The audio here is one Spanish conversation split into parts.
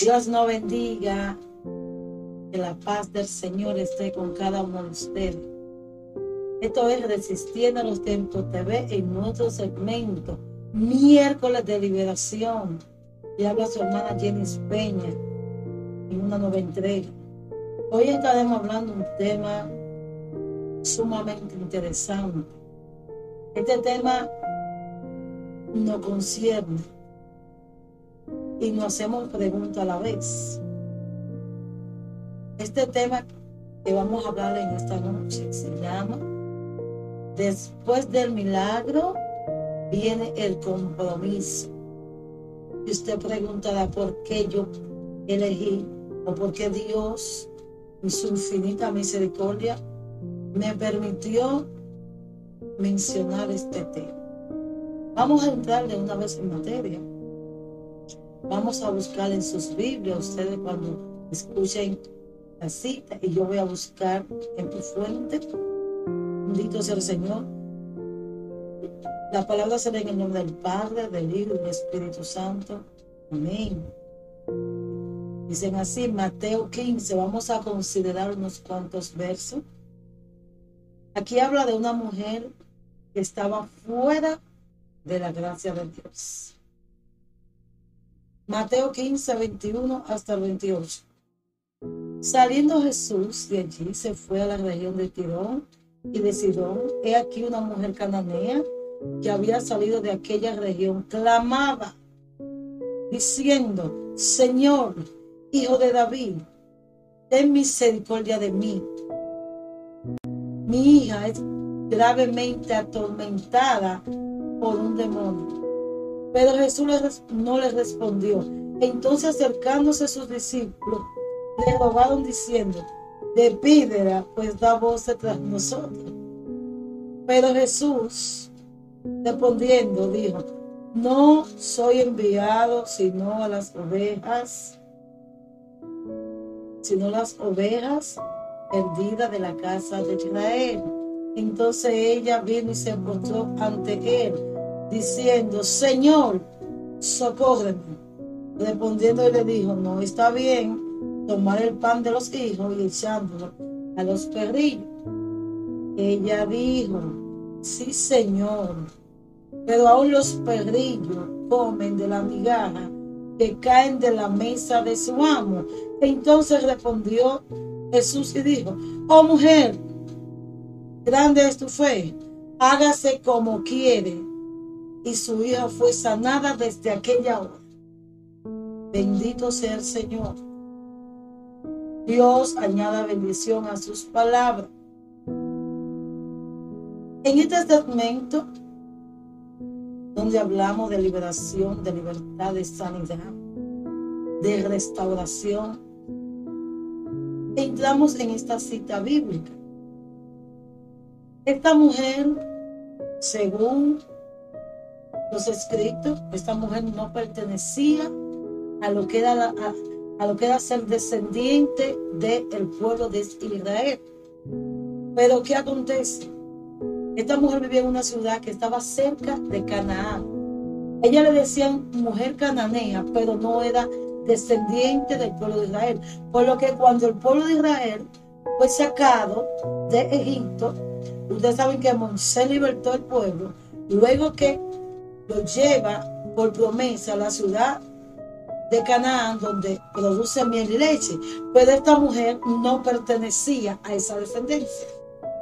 Dios nos bendiga. Que la paz del Señor esté con cada uno de ustedes. Esto es Resistiendo a los Tiempos TV en nuestro segmento miércoles de liberación. Y habla su hermana Jenny Peña en una nueva entrega. Hoy estaremos hablando de un tema sumamente interesante. Este tema nos concierne y nos hacemos preguntas a la vez. Este tema que vamos a hablar en esta noche se llama Después del milagro viene el compromiso. Y usted preguntará por qué yo elegí o por qué Dios, en su infinita misericordia, me permitió mencionar este tema. Vamos a entrar de una vez en materia. Vamos a buscar en sus Biblias, ustedes cuando escuchen la cita, y yo voy a buscar en tu fuente. Bendito sea el Señor. La palabra será en el nombre del Padre, del Hijo y del Espíritu Santo. Amén. Dicen así, Mateo 15, vamos a considerar unos cuantos versos. Aquí habla de una mujer que estaba fuera de la gracia de Dios. Mateo 15, 21 hasta el 28. Saliendo Jesús de allí, se fue a la región de Tirón y de Sidón. He aquí una mujer cananea que había salido de aquella región, clamaba, diciendo, Señor, hijo de David, ten misericordia de mí. Mi hija es gravemente atormentada por un demonio. Pero Jesús no le respondió. Entonces acercándose a sus discípulos, le rogaron diciendo, despídela, pues da voz tras nosotros. Pero Jesús, respondiendo, dijo, no soy enviado sino a las ovejas, sino las ovejas perdidas de la casa de Israel. Entonces ella vino y se postró ante él diciendo, Señor, socórreme. Respondiendo, le dijo, no está bien tomar el pan de los hijos y echándolo a los perrillos. Ella dijo, sí, Señor, pero aún los perrillos comen de la migaja que caen de la mesa de su amo. Entonces respondió Jesús y dijo, oh mujer, grande es tu fe, hágase como quiere y su hija fue sanada desde aquella hora. Bendito sea el Señor. Dios añada bendición a sus palabras. En este segmento, donde hablamos de liberación, de libertad, de sanidad, de restauración, entramos en esta cita bíblica. Esta mujer, según los escritos, esta mujer no pertenecía a lo que era, a, lo que era ser descendiente del pueblo de Israel. Pero ¿qué acontece? Esta mujer vivía en una ciudad que estaba cerca de Canaán. Ella le decían mujer cananea, pero no era descendiente del pueblo de Israel. Por lo que cuando el pueblo de Israel fue sacado de Egipto, ustedes saben que Moisés libertó el pueblo, luego que lo lleva por promesa a la ciudad de Canaán, donde produce miel y leche. Pero esta mujer no pertenecía a esa descendencia,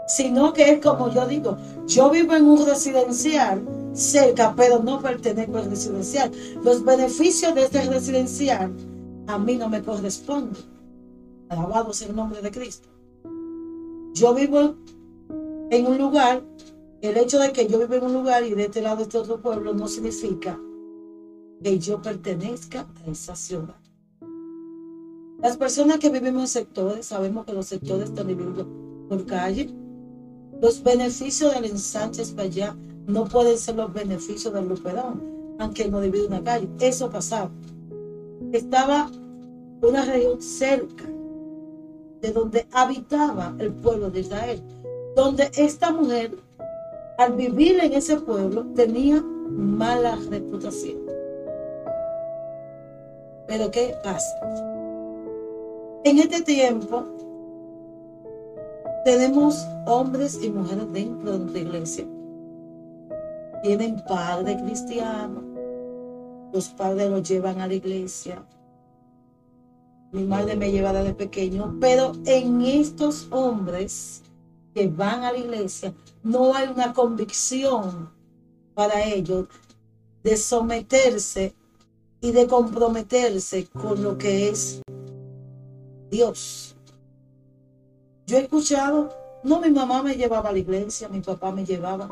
sino que es como yo digo, yo vivo en un residencial cerca, pero no pertenezco al residencial. Los beneficios de este residencial a mí no me corresponden. Alabado sea el nombre de Cristo. Yo vivo en un lugar el hecho de que yo vivo en un lugar y de este lado este otro pueblo no significa que yo pertenezca a esa ciudad. Las personas que vivimos en sectores, sabemos que los sectores están divididos por calle. Los beneficios del ensanche para allá no pueden ser los beneficios del Luperón, aunque no divide una calle. Eso pasaba. Estaba una región cerca de donde habitaba el pueblo de Israel, donde esta mujer al vivir en ese pueblo tenía mala reputación. Pero ¿qué pasa? En este tiempo tenemos hombres y mujeres dentro de nuestra iglesia. Tienen padres cristianos. Los padres los llevan a la iglesia. Mi madre me lleva desde pequeño. Pero en estos hombres que van a la iglesia no hay una convicción para ellos de someterse y de comprometerse con lo que es Dios. Yo he escuchado, no mi mamá me llevaba a la iglesia, mi papá me llevaba,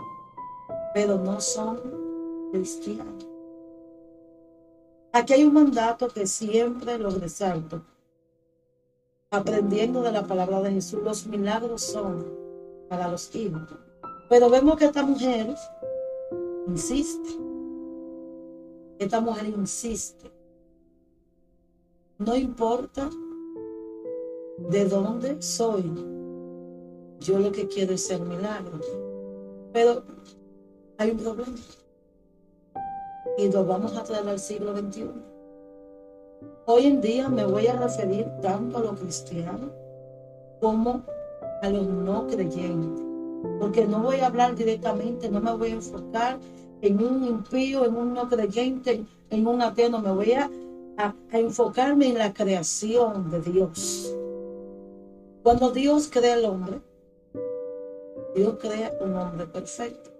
pero no son cristianos. Aquí hay un mandato que siempre lo resalto. Aprendiendo de la palabra de Jesús, los milagros son para los hijos. Pero vemos que esta mujer insiste. Esta mujer insiste. No importa de dónde soy. Yo lo que quiero es ser milagro. Pero hay un problema. Y lo vamos a traer al siglo XXI. Hoy en día me voy a referir tanto a los cristianos como a los no creyentes. Porque no voy a hablar directamente, no me voy a enfocar en un impío, en un no creyente, en un ateo, no me voy a, a enfocarme en la creación de Dios. Cuando Dios crea al hombre, Dios crea un hombre perfecto.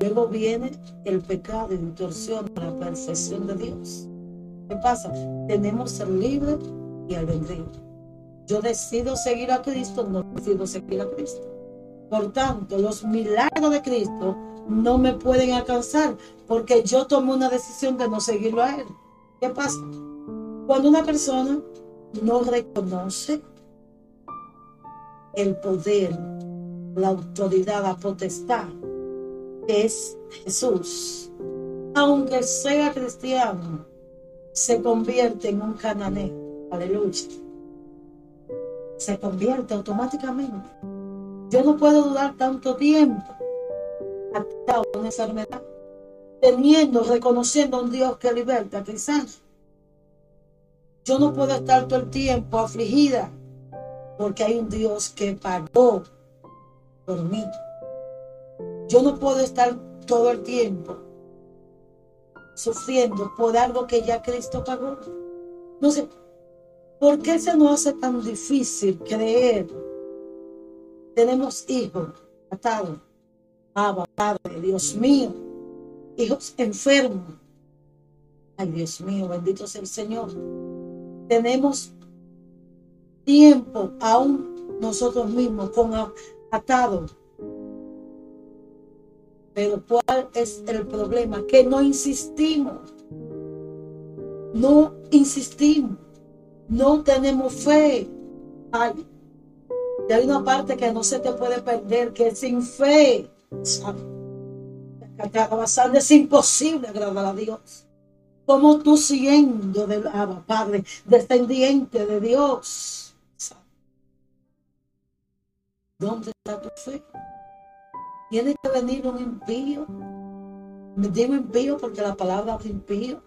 Luego viene el pecado y distorsiona la perfección de Dios. ¿Qué pasa? Tenemos ser libre y albedrío. Yo decido seguir a Cristo, no decido seguir a Cristo. Por tanto, los milagros de Cristo no me pueden alcanzar porque yo tomo una decisión de no seguirlo a Él. ¿Qué pasa? Cuando una persona no reconoce el poder, la autoridad, la potestad, es Jesús. Aunque sea cristiano, se convierte en un cananeo. Aleluya. Se convierte automáticamente. Yo no puedo durar tanto tiempo atado a una enfermedad, teniendo, reconociendo a un Dios que liberta, sana. Yo no puedo estar todo el tiempo afligida porque hay un Dios que pagó por mí. Yo no puedo estar todo el tiempo sufriendo por algo que ya Cristo pagó. No sé, ¿por qué se nos hace tan difícil creer? Tenemos hijos atados. Abba, Padre, Dios mío. Hijos enfermos. Ay, Dios mío, bendito sea el Señor. Tenemos tiempo aún nosotros mismos con atado. Pero ¿cuál es el problema? Que no insistimos. No insistimos. No tenemos fe. Ay, y hay una parte que no se te puede perder, que sin fe. Es imposible agradar a Dios. Como tú siendo del Padre, descendiente de Dios ¿Dónde está tu fe? Tiene que venir un impío. Me digo impío porque la palabra es impío.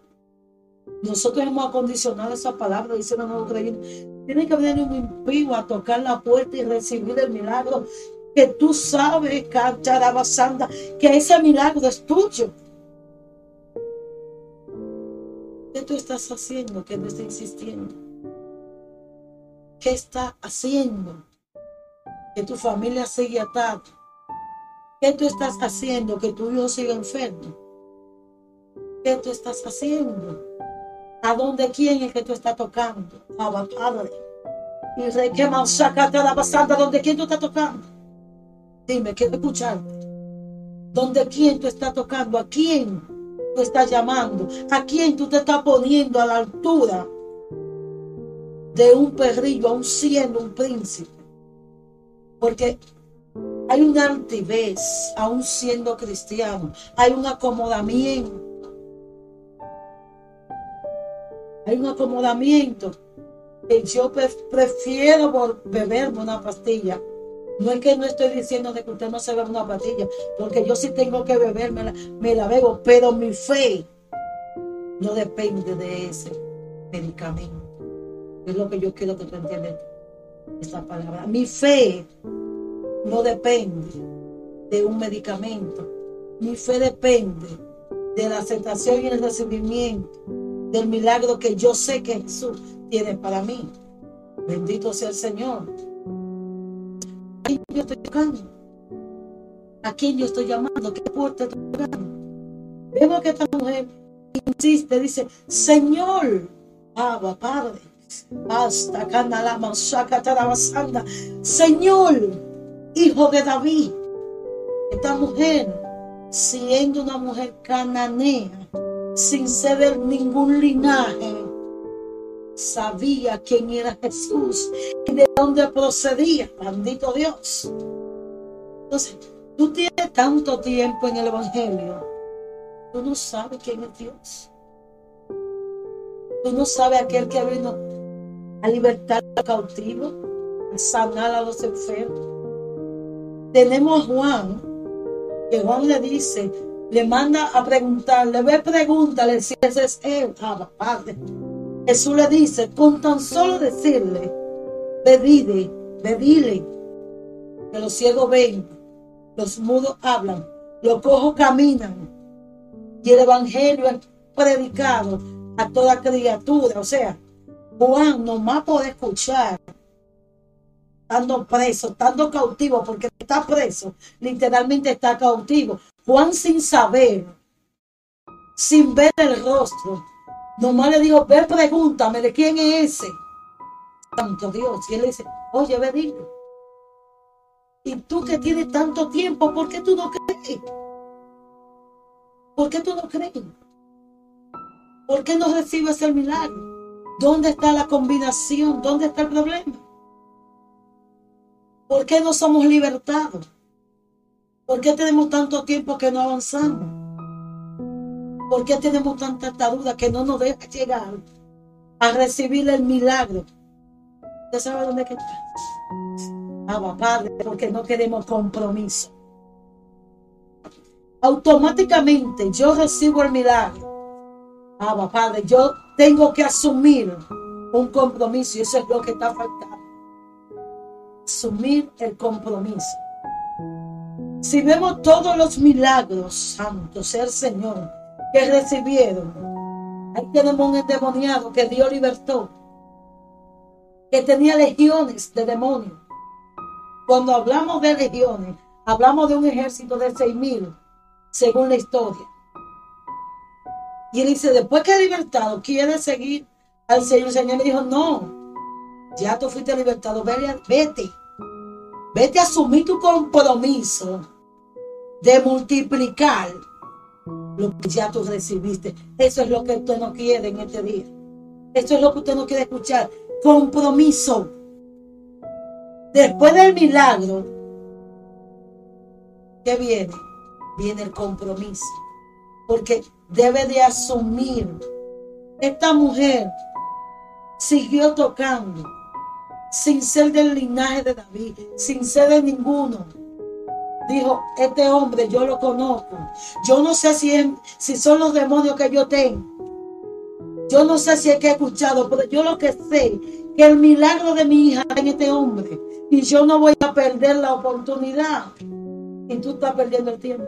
Nosotros hemos acondicionado esa palabra diciendo no creyendo. Tiene que venir un impío a tocar la puerta y recibir el milagro que tú sabes, Sanda, que ese milagro es tuyo. ¿Qué tú estás haciendo que no está insistiendo? ¿Qué está haciendo? que tu familia sigue atada. ¿Qué tú estás haciendo que tu hijo siga enfermo? ¿Qué tú estás haciendo? ¿A dónde quién es que tú estás tocando? Abba Padre. Y rey que sacate la pasada, ¿dónde quién tú estás tocando? Dime, quiero escucharte. ¿Dónde quién tú estás tocando? ¿A quién tú estás llamando? ¿A quién tú te estás poniendo a la altura de un perrillo, aún siendo un príncipe? Porque hay una altivez, aún siendo cristiano. Hay un acomodamiento. Hay un acomodamiento que yo prefiero beberme una pastilla. No es que no estoy diciendo de que usted no se bebe una pastilla, porque yo sí tengo que beberme, me la bebo, pero mi fe no depende de ese medicamento. Es lo que yo quiero que tú entiendas esta palabra. Mi fe no depende de un medicamento. Mi fe depende de la aceptación y el recibimiento del milagro que yo sé que Jesús tiene para mí. Bendito sea el Señor. ¿A yo estoy tocando? ¿A quién yo estoy llamando? ¿Qué puerta estoy tocando? Vemos que esta mujer insiste, dice, Señor, Abba, Padre, hasta Canalama, basanda Señor, hijo de David, esta mujer, siendo una mujer cananea, sin ser ningún linaje, sabía quién era Jesús y de dónde procedía, bendito Dios. Entonces, tú tienes tanto tiempo en el Evangelio, tú no sabes quién es Dios. Tú no sabes aquel que vino a libertar a los cautivos, a sanar a los enfermos. Tenemos a Juan, que Juan le dice, le manda a preguntarle, ve, pregúntale si ese es él, ah, Padre. Jesús le dice, con tan solo decirle, ve, ve, que los ciegos ven, los mudos hablan, los cojos caminan, y el evangelio es predicado a toda criatura. O sea, Juan nomás puede escuchar estando preso, estando cautivo, porque está preso, literalmente está cautivo. Juan sin saber, sin ver el rostro, nomás le dijo, ve pregúntame de quién es ese. Santo Dios. Y él le dice, oye, ve dile. Y tú que tienes tanto tiempo, ¿por qué tú no crees? ¿Por qué tú no crees? ¿Por qué no recibes el milagro? ¿Dónde está la combinación? ¿Dónde está el problema? ¿Por qué no somos libertados? ¿Por qué tenemos tanto tiempo que no avanzamos? ¿Por qué tenemos tanta duda que no nos deja llegar a recibir el milagro? ¿Usted sabe dónde está? Ah, Padre, porque no queremos compromiso. Automáticamente yo recibo el milagro Ah, Padre, yo tengo que asumir un compromiso y eso es lo que está faltando. Asumir el compromiso. Si vemos todos los milagros, santo el Señor, que recibieron, ahí tenemos un endemoniado que Dios libertó, que tenía legiones de demonios. Cuando hablamos de legiones, hablamos de un ejército de seis mil, según la historia. Y dice, después que libertado, quiere seguir al Señor. El Señor me dijo, no, ya tú fuiste libertado, vete, vete a asumir tu compromiso de multiplicar lo que ya tú recibiste. Eso es lo que usted no quiere en este día. Eso es lo que usted no quiere escuchar. Compromiso. Después del milagro, ¿qué viene? Viene el compromiso. Porque debe de asumir. Esta mujer siguió tocando sin ser del linaje de David, sin ser de ninguno. Dijo, este hombre yo lo conozco. Yo no sé si, si son los demonios que yo tengo. Yo no sé si es que he escuchado, pero yo lo que sé, que el milagro de mi hija en este hombre. Y yo no voy a perder la oportunidad. Y tú estás perdiendo el tiempo.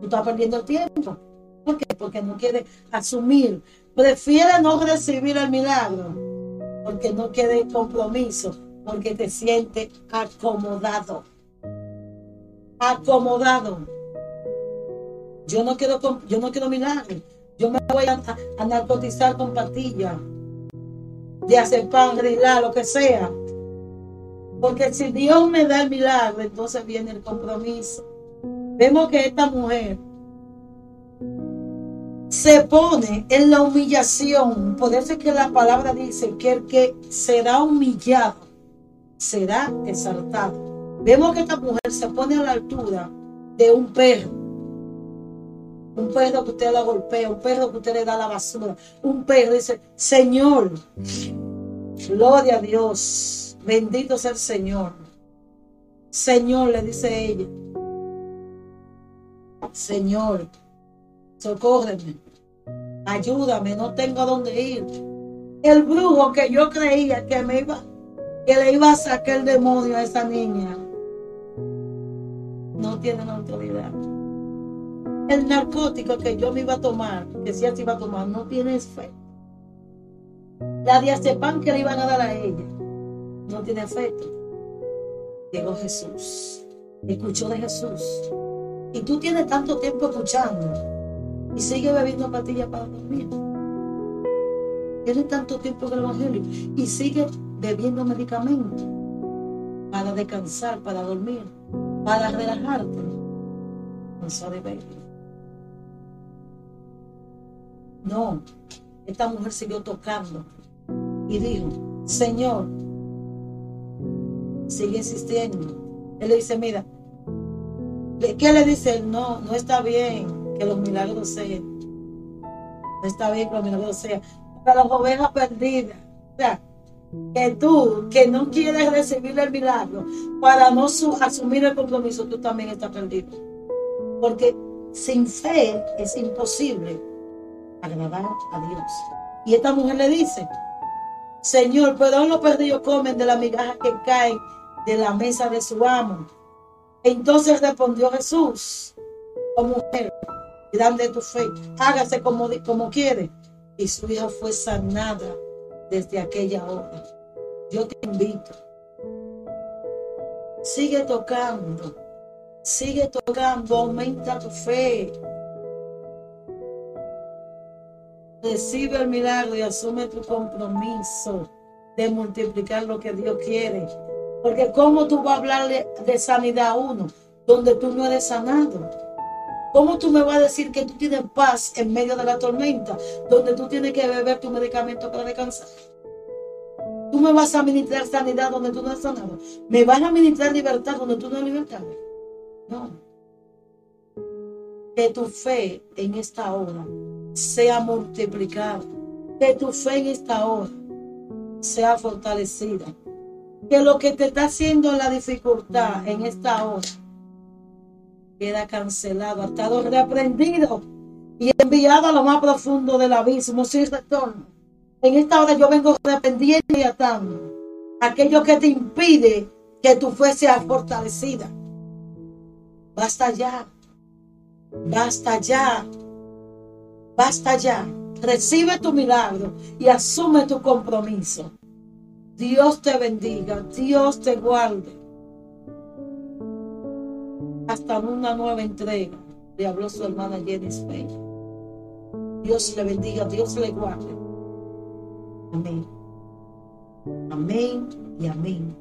Tú estás perdiendo el tiempo. ¿Por qué? Porque no quiere asumir. Prefiere no recibir el milagro. Porque no quiere compromiso. Porque te siente acomodado. Acomodado. Yo no quiero, yo no quiero milagro. Yo me voy a, a narcotizar con pastillas. De hacer pan, grillar, lo que sea. Porque si Dios me da el milagro, entonces viene el compromiso. Vemos que esta mujer se pone en la humillación. Por eso es que la palabra dice que el que será humillado será exaltado. Vemos que esta mujer se pone a la altura de un perro. Un perro que usted la golpea, un perro que usted le da la basura. Un perro dice, Señor, gloria a Dios, bendito sea el Señor. Señor, le dice ella, Señor, socórreme. ayúdame, no tengo dónde ir. El brujo que yo creía que me iba, que le iba a sacar el demonio a esa niña, no tiene autoridad. El narcótico que yo me iba a tomar, que si así iba a tomar, no tiene efecto. La diazepam que le iban a dar a ella, no tiene efecto. Llegó Jesús, escuchó de Jesús. Y tú tienes tanto tiempo escuchando y sigue bebiendo pastillas para dormir. Tienes tanto tiempo en el Evangelio y sigue bebiendo medicamentos para descansar, para dormir, para relajarte. No de beber. No, esta mujer siguió tocando y dijo, Señor, sigue insistiendo. Él le dice, mira, ¿qué le dice? No, no está bien que los milagros sean. Está bien que los milagros sean. Para las ovejas perdidas. O sea, que tú, que no quieres recibir el milagro, para no asumir el compromiso, tú también estás perdido. Porque sin fe es imposible agradar a Dios. Y esta mujer le dice, Señor, perdón los perdidos comen de la migaja que caen de la mesa de su amo. Entonces respondió Jesús, oh mujer, grande tu fe, hágase como, como quiere. Y su hija fue sanada desde aquella hora. Yo te invito. Sigue tocando, sigue tocando, aumenta tu fe. Recibe el milagro y asume tu compromiso de multiplicar lo que Dios quiere. Porque ¿cómo tú vas a hablarle de sanidad a uno donde tú no eres sanado? ¿Cómo tú me vas a decir que tú tienes paz en medio de la tormenta donde tú tienes que beber tu medicamento para descansar? Tú me vas a administrar sanidad donde tú no eres sanado. Me vas a administrar libertad donde tú no eres libertad. No. Que tu fe en esta hora sea multiplicada. Que tu fe en esta hora sea fortalecida. Que lo que te está haciendo la dificultad en esta hora queda cancelado, estado reaprendido y enviado a lo más profundo del abismo sin retorno. En esta hora yo vengo reaprendiendo y atando aquello que te impide que tu fe sea fortalecida. Basta ya, basta ya Basta ya. Recibe tu milagro y asume tu compromiso. Dios te bendiga, Dios te guarde. Hasta una nueva entrega, le habló su hermana Jenny Spain. Dios le bendiga, Dios le guarde. Amén. Amén y amén.